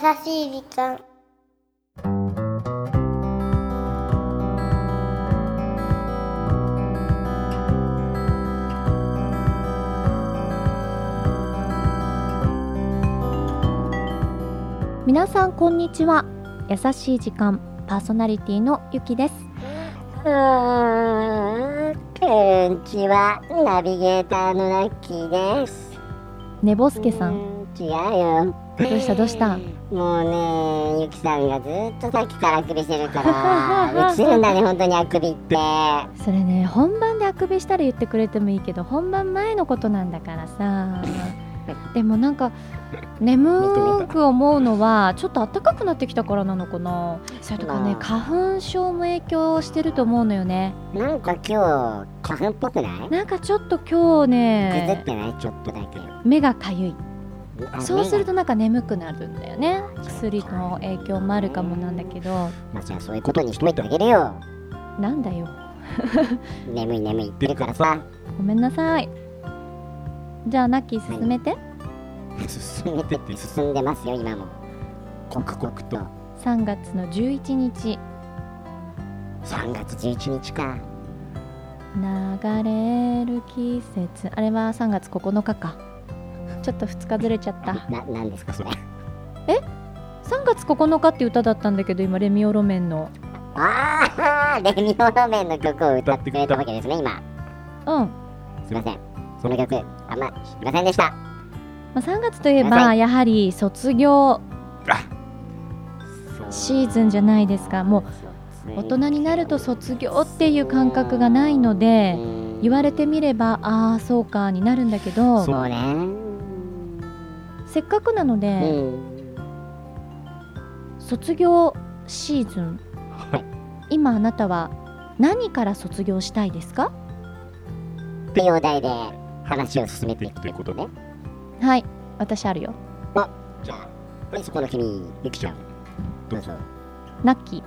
しい時間。皆さんこんにちは。優しい時間パーソナリティのゆきです。うーんこんにちはナビゲーターのラッキーです。ねぼすけさん違うよどうした？どうした？もうねゆきさんがずっとさっきからあくびしてるから映るんだね本当にあくびって。それね本番であくびしたら言ってくれてもいいけど本番前のことなんだからさ。でもなんか眠く思うのはちょっと暖かくなってきたからなのかな。それとかねまあ。花粉症も影響してると思うのよね。なんか今日花粉っぽくない？なんかちょっと今日ぐずっねてない？ちょっとだけ。目がかゆい。あそうするとなんか眠くなるんだよね。薬の影響もあるかもなんだけど。まあじゃあそういうことにしといてあげるよ。なんだよ。眠い眠い。言ってるからさ。ごめんなさい。じゃあナッキー進めて。進めてって進んでますよ今も。刻々と。3月の11日。3月11日か。流れる季節。あれは3月9日かちょっと2日ずれちゃった。ななんですかそれ。3月9日って歌だったんだけど今レミオロメンの。ああレミオロメンの曲を歌ってくれたわけですね今。うん、すいません。その曲あんま知りませんでした。まあ、3月といえはばやはり卒業。シーズンじゃないですか。もう大人になると卒業っていう感覚がないので言われてみればああそうかになるんだけど。そうねせっかくなのうで、ん卒業シーズン、はい。今あなたは何から卒業したいですか？っていうお題で話を進めていくということね。はい。私あるよ。じゃあはいそこの君ゆきちゃん。どうぞ。ナッキ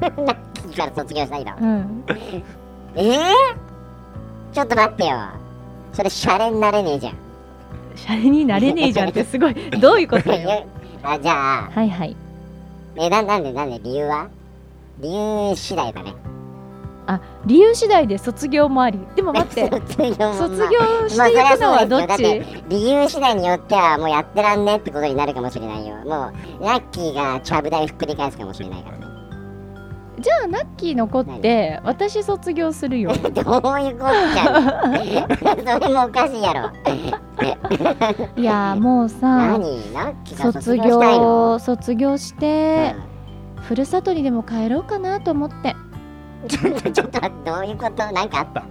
ラ ッキーから卒業したいの？ーうん。えー、ちょっと待ってよ。それシャレになれねえじゃんシャレになれねえじゃんってすごい。どういうことよ？え あじゃあはいはい。えななんでなんで理由は？理由次第だね。あ理由次第で卒業もあり。でも待って。卒業も卒業していくのはどっち、だって理由次第によってはもうやってらんねってことになるかもしれないよ。もうラッキーがちゃぶ台ひっくり返すかもしれないから。ねじゃあナッキー残って私卒業するよ。どういうことじゃ？ん それもおかしいやろ。いやもうさ卒卒業卒業して、ふるさとにでも帰ろうかなと思って。う んちょっとちょっとどういうこと？なんかあった？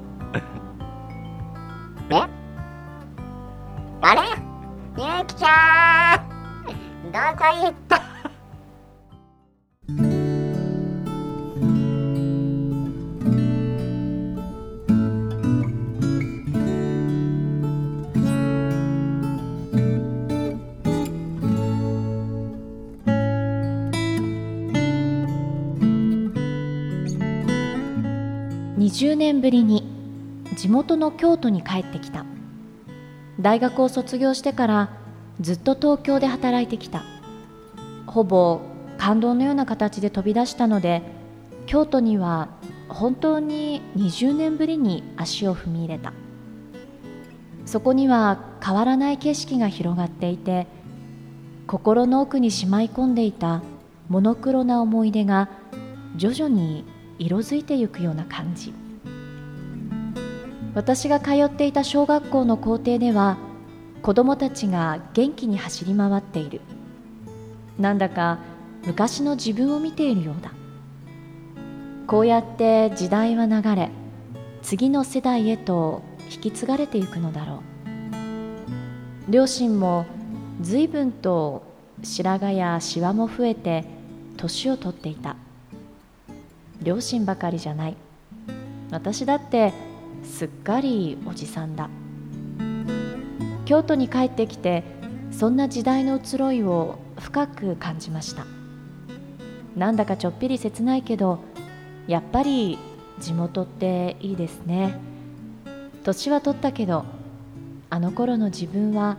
え？あれ？ゆきちゃん！どこ行った？20年ぶりに地元の京都に帰ってきた。大学を卒業してからずっと東京で働いてきた。ほぼ感動のような形で飛び出したので京都には本当に20年ぶりに足を踏み入れた。そこには変わらない景色が広がっていて心の奥にしまい込んでいたモノクロな思い出が徐々に色づいてゆくような感じ。私が通っていた小学校の校庭では子どもたちが元気に走り回っている。なんだか昔の自分を見ているようだ。こうやって時代は流れ次の世代へと引き継がれていくのだろう。両親も随分と白髪やシワも増えて年を取っていた。両親ばかりじゃない。私だってすっかりおじさんだ。京都に帰ってきてそんな時代の移ろいを深く感じました。なんだかちょっぴり切ないけどやっぱり地元っていいですね。年は取ったけどあの頃の自分は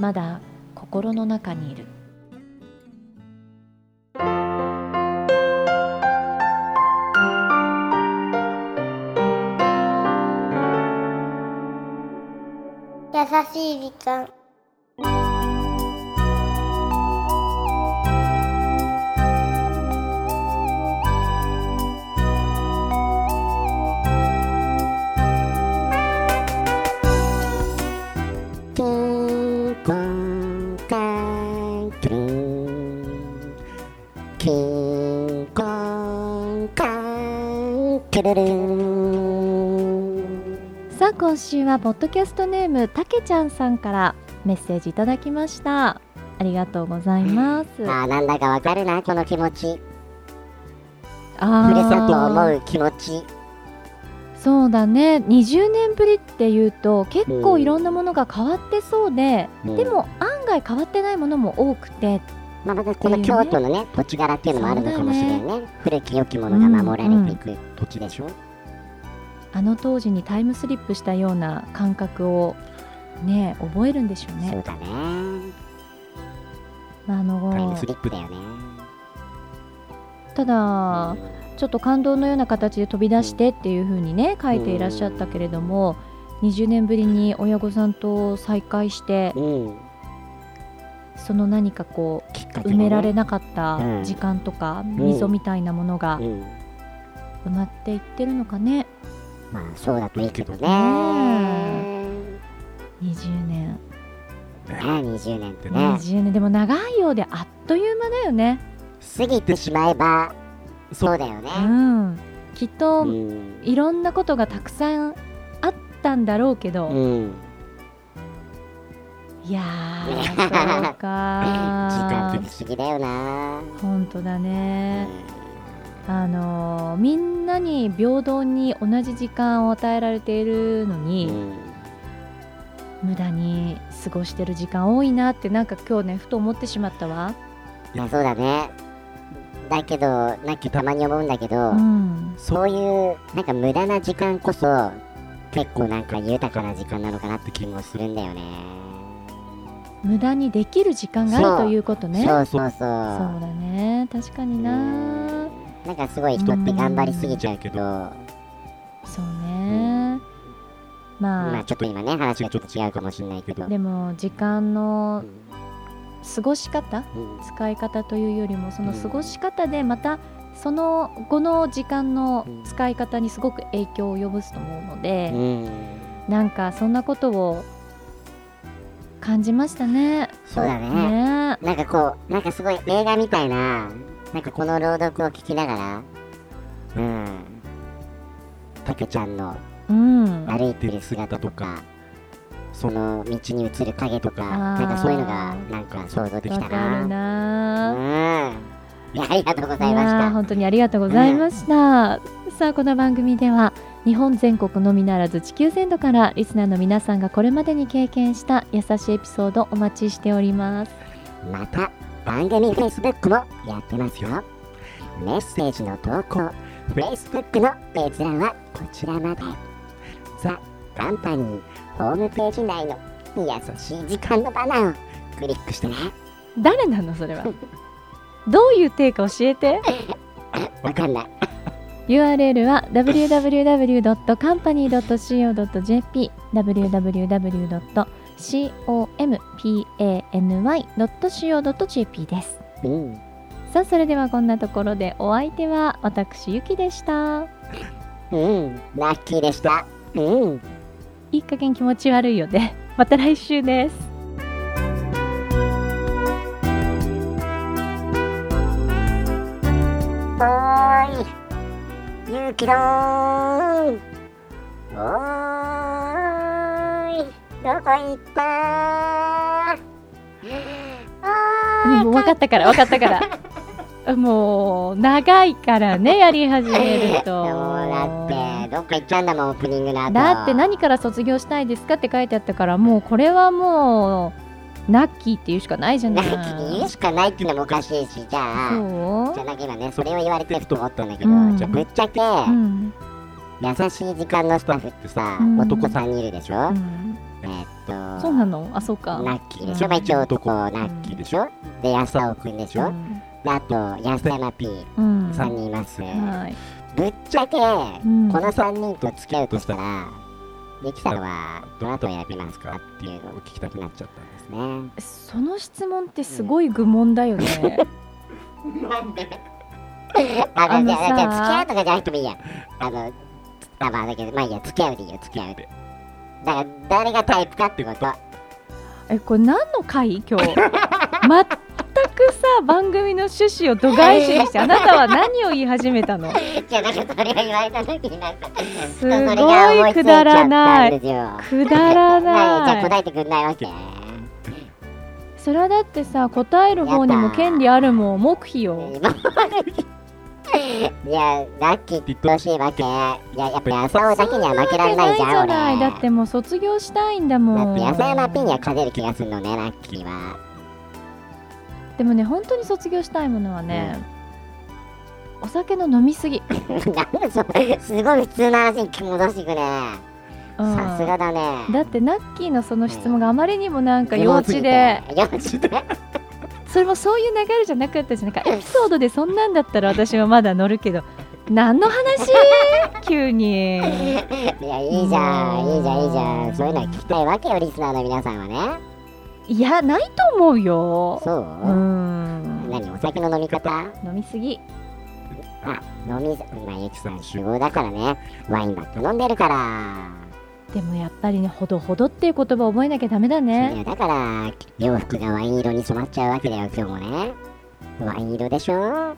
まだ心の中にいる。しい時間。今週はポッドキャストネームたけちゃんさんからメッセージいただきました。ありがとうございます。あーなんだかわかるなこの気持ち。あふるさと思う気持ち。そうだね。20年ぶりっていうと結うん構いろんなものが変わってそうで、うん。でも案外変わってないものも多くて。まあ、またこの京都のね土地柄っていうのもあるのかもしれないね。古き良きものが守られていく土地でしょ、あの当時にタイムスリップしたような感覚をね覚えるんでしょうね。そうだね。あタイムのスリップだよね。ただちょっと感動のような形で飛び出してっていう風にね書いていらっしゃったけれども20年ぶりに親御さんと再会してうん。その何かこう埋められなかったうん。時間とかん。溝みたいなものがうん。埋まっていってるのかねまあそうだといいけどね。20年。ね。20年ってね。20年。でも長いようであっという間だよね。過ぎてしまえばそう。だよね。うん。きっとうん。いろんなことがたくさんあったんだろうけど、うん。いやー そう 時か間って不思議だよな。本当だねあのーみんなに平等に同じ時間を与えられているのうに、ん。無駄に過ごしてる時間多いなってなんか今日ねふと思ってしまったわ。いやそうだね。だけどなんかたまに思うんだけど、うん。そういうなんか無駄な時間こそ結構なんか豊かな時間なのかなって気もするんだよね。無駄にできる時間があるということね。そうそうそう。そうだね。確かにななんかすごい人って頑張りすぎちゃうけど、そうね。まあ、まあちょっと今ね話がちょっと違うかもしれないけど。でも時間の過ごし方？うん。使い方というよりもその過ごし方でまたその後の時間の使い方にすごく影響を及ぼすと思うので、うん。なんかそんなことを感じましたね。そうだね。ね。なんかこうなんかすごい映画みたいななんかこの朗読を聞きながらうん。たけちゃんのうん、歩いてる姿とかその道に映る影とかなんかそういうのがなんか想像できたな。な。うん。いやありがとうごいざいました。本当にありがとうございました、さあこの番組では日本全国のみならず地球全土からリスナーの皆さんがこれまでに経験した優しいエピソードお待ちしております。また番組 Facebook もやってますよ。メッセージの投稿 Facebook のページ欄はこちらまで。ザ・カンパニーホームページ内の優しい時間のバナーをクリックしてね。誰なのそれは？どういう手か教えて？わかんない。URL は www.company.co.jp www.company.co.jp です。う。んさあそれではこんなところでお相手は私ゆきでした。うん。ラッキーでした。うん。いい加減気持ち悪いよね。また来週です。おーい。ゆうきろーん。おーいどこ行ったもう分かったから分かったから。もう長いからね やり始めると。だって。どっか行っちゃうんだもんオープニングの後。だって何から卒業したいですかって書いてあったからもうこれはもうナッキーって言うしかないじゃなないんか言うしかないっていうのもおかしいしじゃあ。じゃあ今ねそれを言われてふと思ったんだけど、うん。じゃあぶっちゃけ、うん。優しい時間のスタッフってさ、うん。男3人いるでしょ、うんえーっとそうなの？あそうか。ナッキー。でしょ、うん。まあ一応男ナッキーでしょ、で安尾くんでしょ、う。んであと安山 P3 うん。人います、はい。ぶっちゃけ、ん。この3人と付き合うとしたらゆきさんはどなたを選びますか？っていうのを聞きたくなっちゃったんですね。その質問ってすごい愚問だよね。なんで？あ あのじゃあじゃあ付き合うとかじゃなくてもいいや。あの、あまあだけど、まあいいや、付き合うでいいよ、付き合うで。だから、誰がタイプかってこと。えこれ何の回今日？全くさ番組の趣旨を度外視にして あなたは何を言い始めたの？じゃあ、なんかそれが言われた時になんか、すご思いくだらなんい。くだらはい、じゃ答えてくんないわけ。それはだってさ答える方にも権利あるもん黙秘よ。今いや、ラッキーって言ってほしいわけ。いや、やっぱ安尾だけには負けられないじゃん、そんなわけないじゃないだ俺。ってもう卒業したいんだもんだってには勝てる気がするのね、ラッキーは。でもね本当に卒業したいものはね、お酒の飲みすぎ、なんでそれ、すごい普通の話に戻していくね。うんさすがだね。だってナッキーのその質問があまりにもなんか幼稚で幼稚で。それもそういう流れじゃなかったしなんかエピソードでそんなんだったら私はまだ乗るけど何の話？急にいや、いいじゃん、いいじゃん、いいじゃん。そういうのは聞きたいわけよ、リスナーの皆さんはね。いやないと思うよそう、うん何、お酒の飲み方？飲みすぎあ、飲み、まあ、ゆきさん、酒豪だからね。ワインばっか飲んでるから。でもやっぱりねほどほどっていう言葉覚えなきゃダメだいね。やだから洋服がワイン色に染まっちゃうわけだよ今日もね。ワイン色でしょ？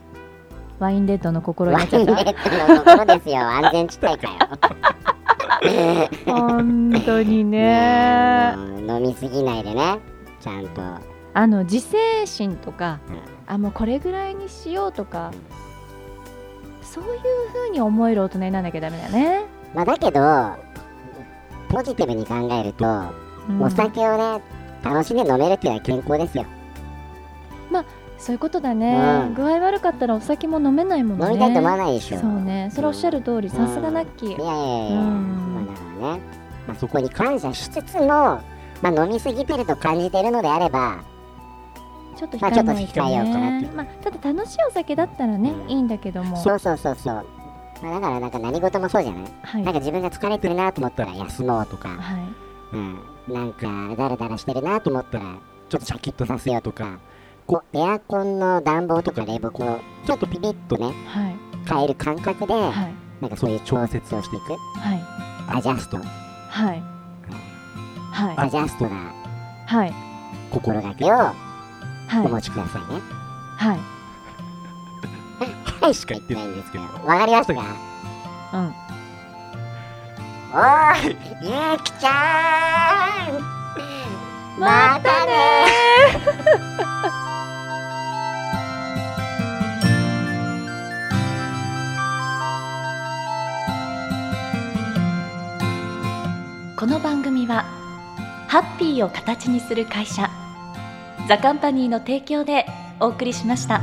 ワインレッドの心にワインレッドのところですよ。安全地帯かよ。本当にね。飲みすぎないでね。ちゃんと。あの自制心とか、うん。あもうこれぐらいにしようとか、そういう風に思える大人にならなきゃダメだよね、まあだけどポジティブに考えると、うん。お酒をね楽しんで飲めるっていうのは健康ですよ。そういうことだね、うん。具合悪かったらお酒も飲めないもんね。飲みたいと思わないでしょ。そうね。それおっしゃる通りさすがナッキー、いやいやいや、うんまあだからね、まあ、そこに感謝しつつも、まあ、飲みすぎてると感じてるのであればちょっとまあ控えないとちょっと控えようかなって、ねまあ、ただ楽しいお酒だったらね、うん。いいんだけども。そうそうそうそう、まあ、だからなんか何事もそうじゃない？はい。なんか自分が疲れてるなと思ったら休もうとか、はい。うん、なんかダラダラしてるなと思ったらちょっとシャキッとさせようとかこうエアコンの暖房とか冷房こうちょっとピピッとねはい。変える感覚で、はい。なんかそういう調節をしていく。はい。アジャスト。はい。はい。アジャストなはい。心がけをはい。お持ちくださいね。はいはいしか言ってないんですけど。わかりましたか？うん。おーいゆうきちゃん。またねこの番組はハッピーを形にする会社ザカンパニーの提供でお送りしました。